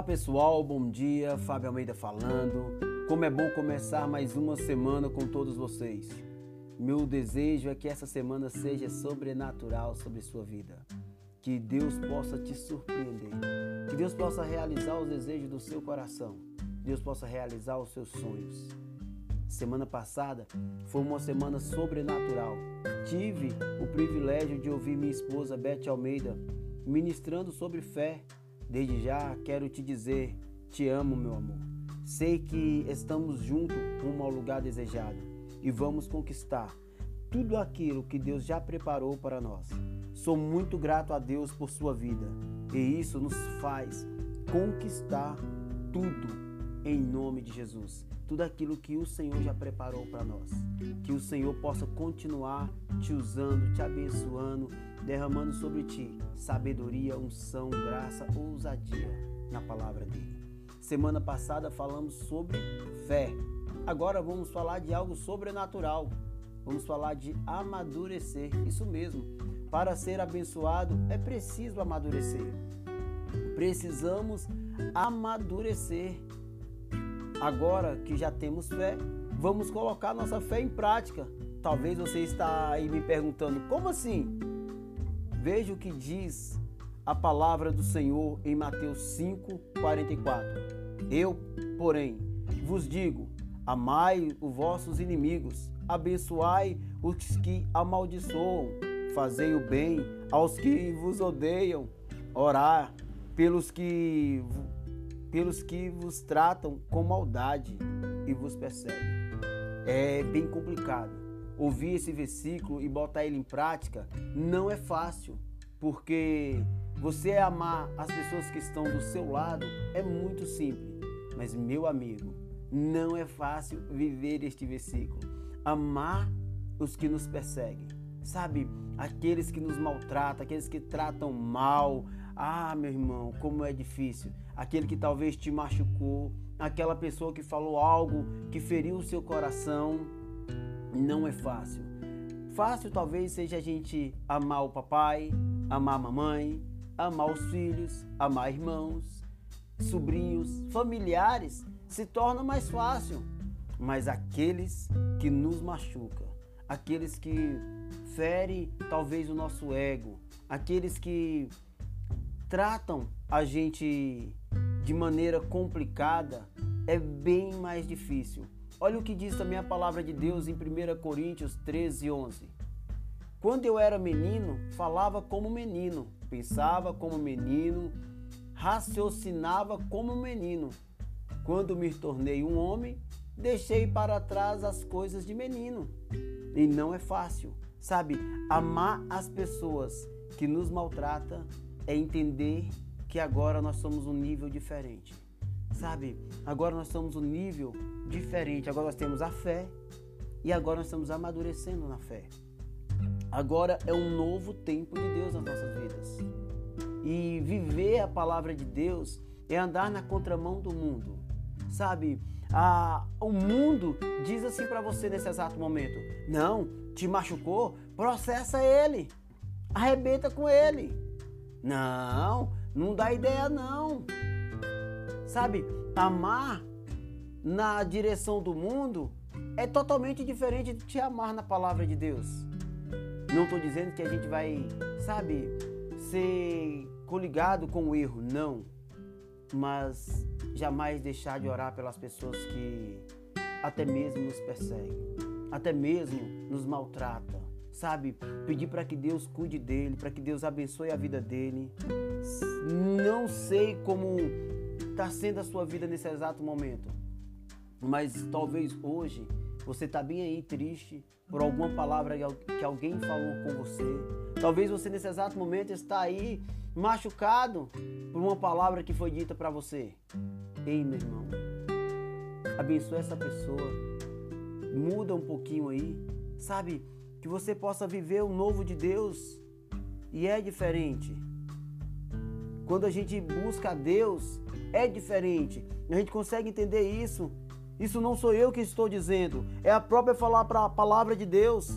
Olá pessoal, bom dia. Fábio Almeida falando. Como é bom começar mais uma semana com todos vocês. Meu desejo é que essa semana seja sobrenatural sobre sua vida. Que Deus possa te surpreender. Que Deus possa realizar os desejos do seu coração. Deus possa realizar os seus sonhos. Semana passada foi uma semana sobrenatural. Tive o privilégio de ouvir minha esposa Beth Almeida ministrando sobre fé Desde já quero te dizer: te amo, meu amor. Sei que estamos juntos rumo ao lugar desejado e vamos conquistar tudo aquilo que Deus já preparou para nós. Sou muito grato a Deus por sua vida e isso nos faz conquistar tudo em nome de Jesus. Tudo aquilo que o Senhor já preparou para nós. Que o Senhor possa continuar te usando, te abençoando derramando sobre ti sabedoria, unção, graça, ousadia na palavra dele. Semana passada falamos sobre fé. Agora vamos falar de algo sobrenatural. Vamos falar de amadurecer. Isso mesmo. Para ser abençoado é preciso amadurecer. Precisamos amadurecer. Agora que já temos fé, vamos colocar nossa fé em prática. Talvez você está aí me perguntando: como assim? Veja o que diz a palavra do Senhor em Mateus 5:44. Eu, porém, vos digo: amai os vossos inimigos, abençoai os que amaldiçoam, fazei o bem aos que vos odeiam, orar pelos que pelos que vos tratam com maldade e vos perseguem. É bem complicado ouvir esse versículo e botar ele em prática não é fácil, porque você amar as pessoas que estão do seu lado é muito simples. Mas, meu amigo, não é fácil viver este versículo. Amar os que nos perseguem. Sabe, aqueles que nos maltratam, aqueles que tratam mal. Ah, meu irmão, como é difícil. Aquele que talvez te machucou, aquela pessoa que falou algo que feriu o seu coração não é fácil. Fácil talvez seja a gente amar o papai, amar a mamãe, amar os filhos, amar irmãos, sobrinhos, familiares, se torna mais fácil. Mas aqueles que nos machucam, aqueles que ferem talvez o nosso ego, aqueles que tratam a gente de maneira complicada, é bem mais difícil. Olha o que diz também a palavra de Deus em 1 Coríntios 13, 11. Quando eu era menino, falava como menino, pensava como menino, raciocinava como menino. Quando me tornei um homem, deixei para trás as coisas de menino. E não é fácil, sabe? Amar as pessoas que nos maltratam é entender que agora nós somos um nível diferente. Sabe? Agora nós estamos um nível diferente. Agora nós temos a fé e agora nós estamos amadurecendo na fé. Agora é um novo tempo de Deus nas nossas vidas. E viver a palavra de Deus é andar na contramão do mundo. Sabe? Ah, o mundo diz assim para você nesse exato momento: não, te machucou, processa ele, arrebenta com ele. Não, não dá ideia não. Sabe, amar na direção do mundo é totalmente diferente de te amar na palavra de Deus. Não estou dizendo que a gente vai, sabe, ser coligado com o erro, não. Mas jamais deixar de orar pelas pessoas que até mesmo nos perseguem, até mesmo nos maltratam, sabe? Pedir para que Deus cuide dele, para que Deus abençoe a vida dele. Não sei como está sendo a sua vida nesse exato momento. Mas talvez hoje você está bem aí triste por alguma palavra que alguém falou com você. Talvez você nesse exato momento está aí machucado por uma palavra que foi dita para você. Ei, meu irmão, abençoe essa pessoa. Muda um pouquinho aí, sabe? Que você possa viver o novo de Deus. E é diferente. Quando a gente busca a Deus, é diferente. A gente consegue entender isso. Isso não sou eu que estou dizendo, é a própria falar para a palavra de Deus.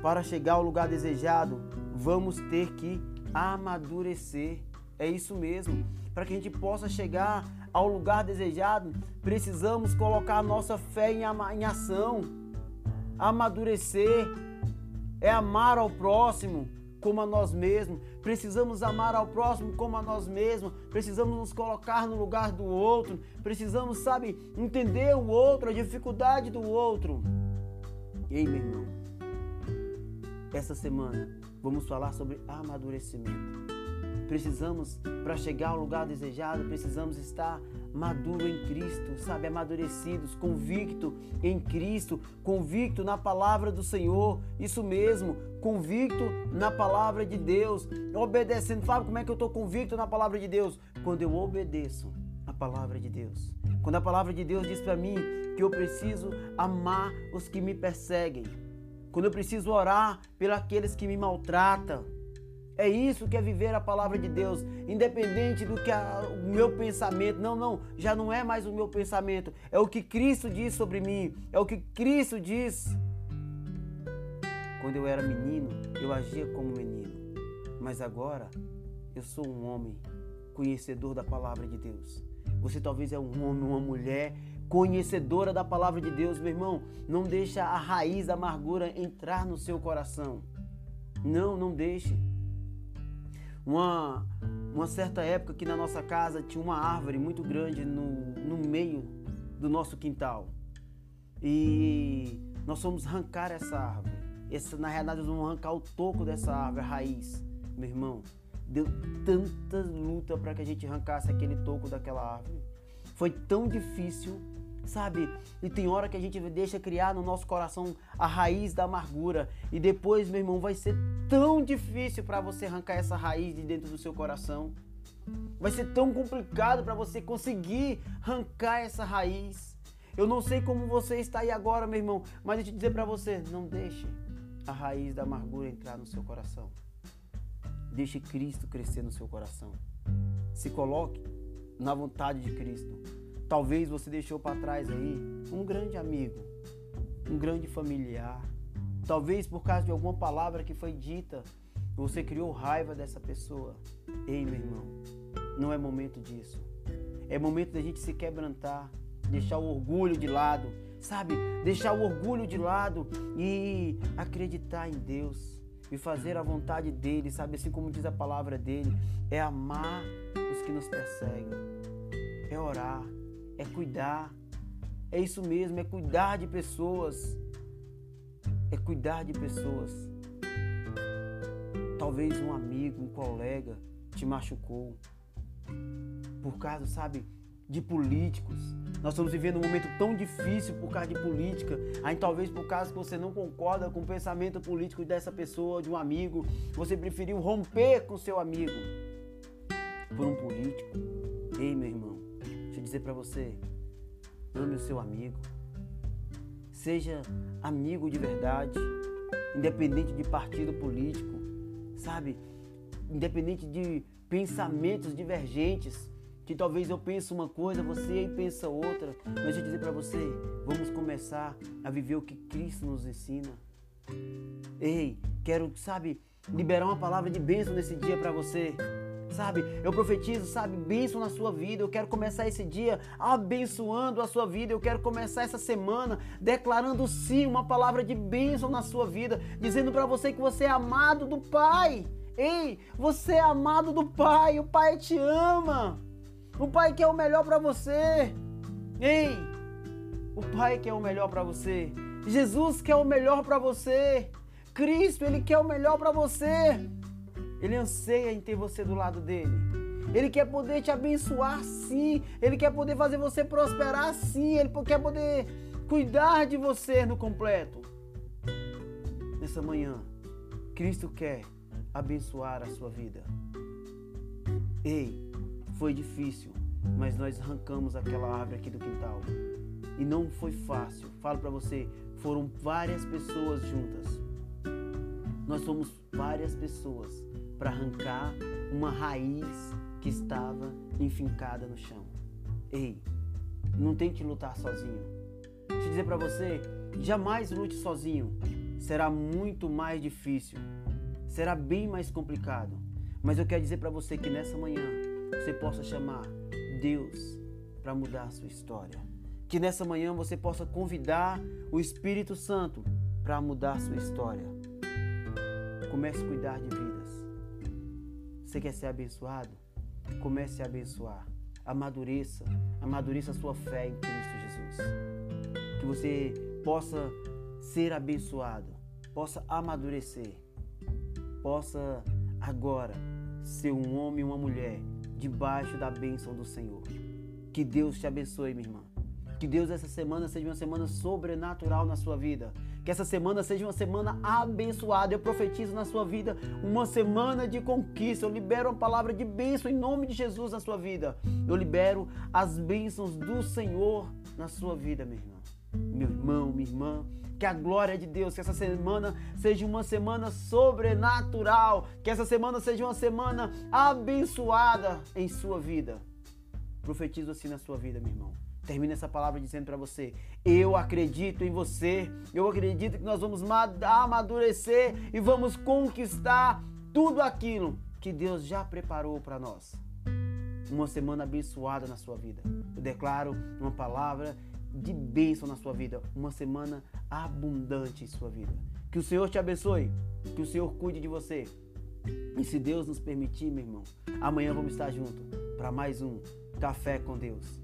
Para chegar ao lugar desejado, vamos ter que amadurecer. É isso mesmo. para que a gente possa chegar ao lugar desejado, precisamos colocar a nossa fé em, em ação, amadurecer, é amar ao próximo como a nós mesmos. Precisamos amar ao próximo como a nós mesmos. Precisamos nos colocar no lugar do outro. Precisamos, sabe, entender o outro, a dificuldade do outro. Ei, meu irmão, essa semana vamos falar sobre amadurecimento. Precisamos, para chegar ao lugar desejado, precisamos estar maduro em Cristo, sabe, amadurecidos, convicto em Cristo, convicto na palavra do Senhor, isso mesmo, convicto na palavra de Deus, obedecendo. Fábio, como é que eu estou convicto na palavra de Deus? Quando eu obedeço a palavra de Deus. Quando a palavra de Deus diz para mim que eu preciso amar os que me perseguem. Quando eu preciso orar pelos aqueles que me maltratam é isso que é viver a palavra de Deus, independente do que a, o meu pensamento. Não, não, já não é mais o meu pensamento. É o que Cristo diz sobre mim. É o que Cristo diz. Quando eu era menino, eu agia como menino. Mas agora, eu sou um homem conhecedor da palavra de Deus. Você talvez é um homem, uma mulher conhecedora da palavra de Deus, meu irmão. Não deixa a raiz da amargura entrar no seu coração. Não, não deixe. Uma, uma certa época que na nossa casa tinha uma árvore muito grande no, no meio do nosso quintal. E nós fomos arrancar essa árvore. Essa, na realidade, nós vamos arrancar o toco dessa árvore, a raiz. Meu irmão, deu tanta luta para que a gente arrancasse aquele toco daquela árvore. Foi tão difícil sabe? E tem hora que a gente deixa criar no nosso coração a raiz da amargura e depois, meu irmão, vai ser tão difícil para você arrancar essa raiz de dentro do seu coração. Vai ser tão complicado para você conseguir arrancar essa raiz. Eu não sei como você está aí agora, meu irmão, mas eu dizer para você, não deixe a raiz da amargura entrar no seu coração. Deixe Cristo crescer no seu coração. Se coloque na vontade de Cristo. Talvez você deixou para trás aí um grande amigo, um grande familiar. Talvez por causa de alguma palavra que foi dita, você criou raiva dessa pessoa. Ei, meu irmão, não é momento disso. É momento da gente se quebrantar, deixar o orgulho de lado, sabe? Deixar o orgulho de lado e acreditar em Deus e fazer a vontade dele, sabe? Assim como diz a palavra dele, é amar os que nos perseguem, é orar, é cuidar. É isso mesmo, é cuidar de pessoas. É cuidar de pessoas. Talvez um amigo, um colega te machucou. Por causa, sabe, de políticos. Nós estamos vivendo um momento tão difícil por causa de política. Aí talvez por causa que você não concorda com o pensamento político dessa pessoa, de um amigo, você preferiu romper com seu amigo por um político. Ei, meu irmão, dizer para você: ame o seu amigo. Seja amigo de verdade, independente de partido político, sabe? Independente de pensamentos divergentes, que talvez eu pense uma coisa, você pensa outra, mas deixa eu dizer para você, vamos começar a viver o que Cristo nos ensina. Ei, quero, sabe, liberar uma palavra de bênção nesse dia para você sabe? Eu profetizo, sabe, bênção na sua vida. Eu quero começar esse dia abençoando a sua vida. Eu quero começar essa semana declarando sim uma palavra de bênção na sua vida, dizendo para você que você é amado do Pai. Ei, você é amado do Pai. O Pai te ama. O Pai quer o melhor para você. Ei, o Pai quer o melhor para você. Jesus quer o melhor para você. Cristo, ele quer o melhor para você. Ele anseia em ter você do lado dele. Ele quer poder te abençoar sim. Ele quer poder fazer você prosperar sim. Ele quer poder cuidar de você no completo. Nessa manhã, Cristo quer abençoar a sua vida. Ei, foi difícil, mas nós arrancamos aquela árvore aqui do quintal. E não foi fácil. Falo para você, foram várias pessoas juntas. Nós somos várias pessoas para arrancar uma raiz que estava enfincada no chão. Ei, não tente lutar sozinho. Deixa eu dizer para você, jamais lute sozinho. Será muito mais difícil. Será bem mais complicado. Mas eu quero dizer para você que nessa manhã você possa chamar Deus para mudar a sua história. Que nessa manhã você possa convidar o Espírito Santo para mudar a sua história. Comece a cuidar de vidas. Você quer ser abençoado? Comece a abençoar. Amadureça, amadureça a sua fé em Cristo Jesus. Que você possa ser abençoado, possa amadurecer, possa agora ser um homem e uma mulher debaixo da bênção do Senhor. Que Deus te abençoe, minha irmã. Que Deus essa semana seja uma semana sobrenatural na sua vida. Que essa semana seja uma semana abençoada. Eu profetizo na sua vida uma semana de conquista. Eu libero uma palavra de bênção em nome de Jesus na sua vida. Eu libero as bênçãos do Senhor na sua vida, meu irmão. Meu irmão, minha irmã. Que a glória de Deus, que essa semana seja uma semana sobrenatural. Que essa semana seja uma semana abençoada em sua vida. Profetizo assim na sua vida, meu irmão. Termina essa palavra dizendo para você: Eu acredito em você. Eu acredito que nós vamos amadurecer e vamos conquistar tudo aquilo que Deus já preparou para nós. Uma semana abençoada na sua vida. Eu declaro uma palavra de bênção na sua vida, uma semana abundante em sua vida. Que o Senhor te abençoe, que o Senhor cuide de você. E se Deus nos permitir, meu irmão, amanhã vamos estar juntos para mais um Café com Deus.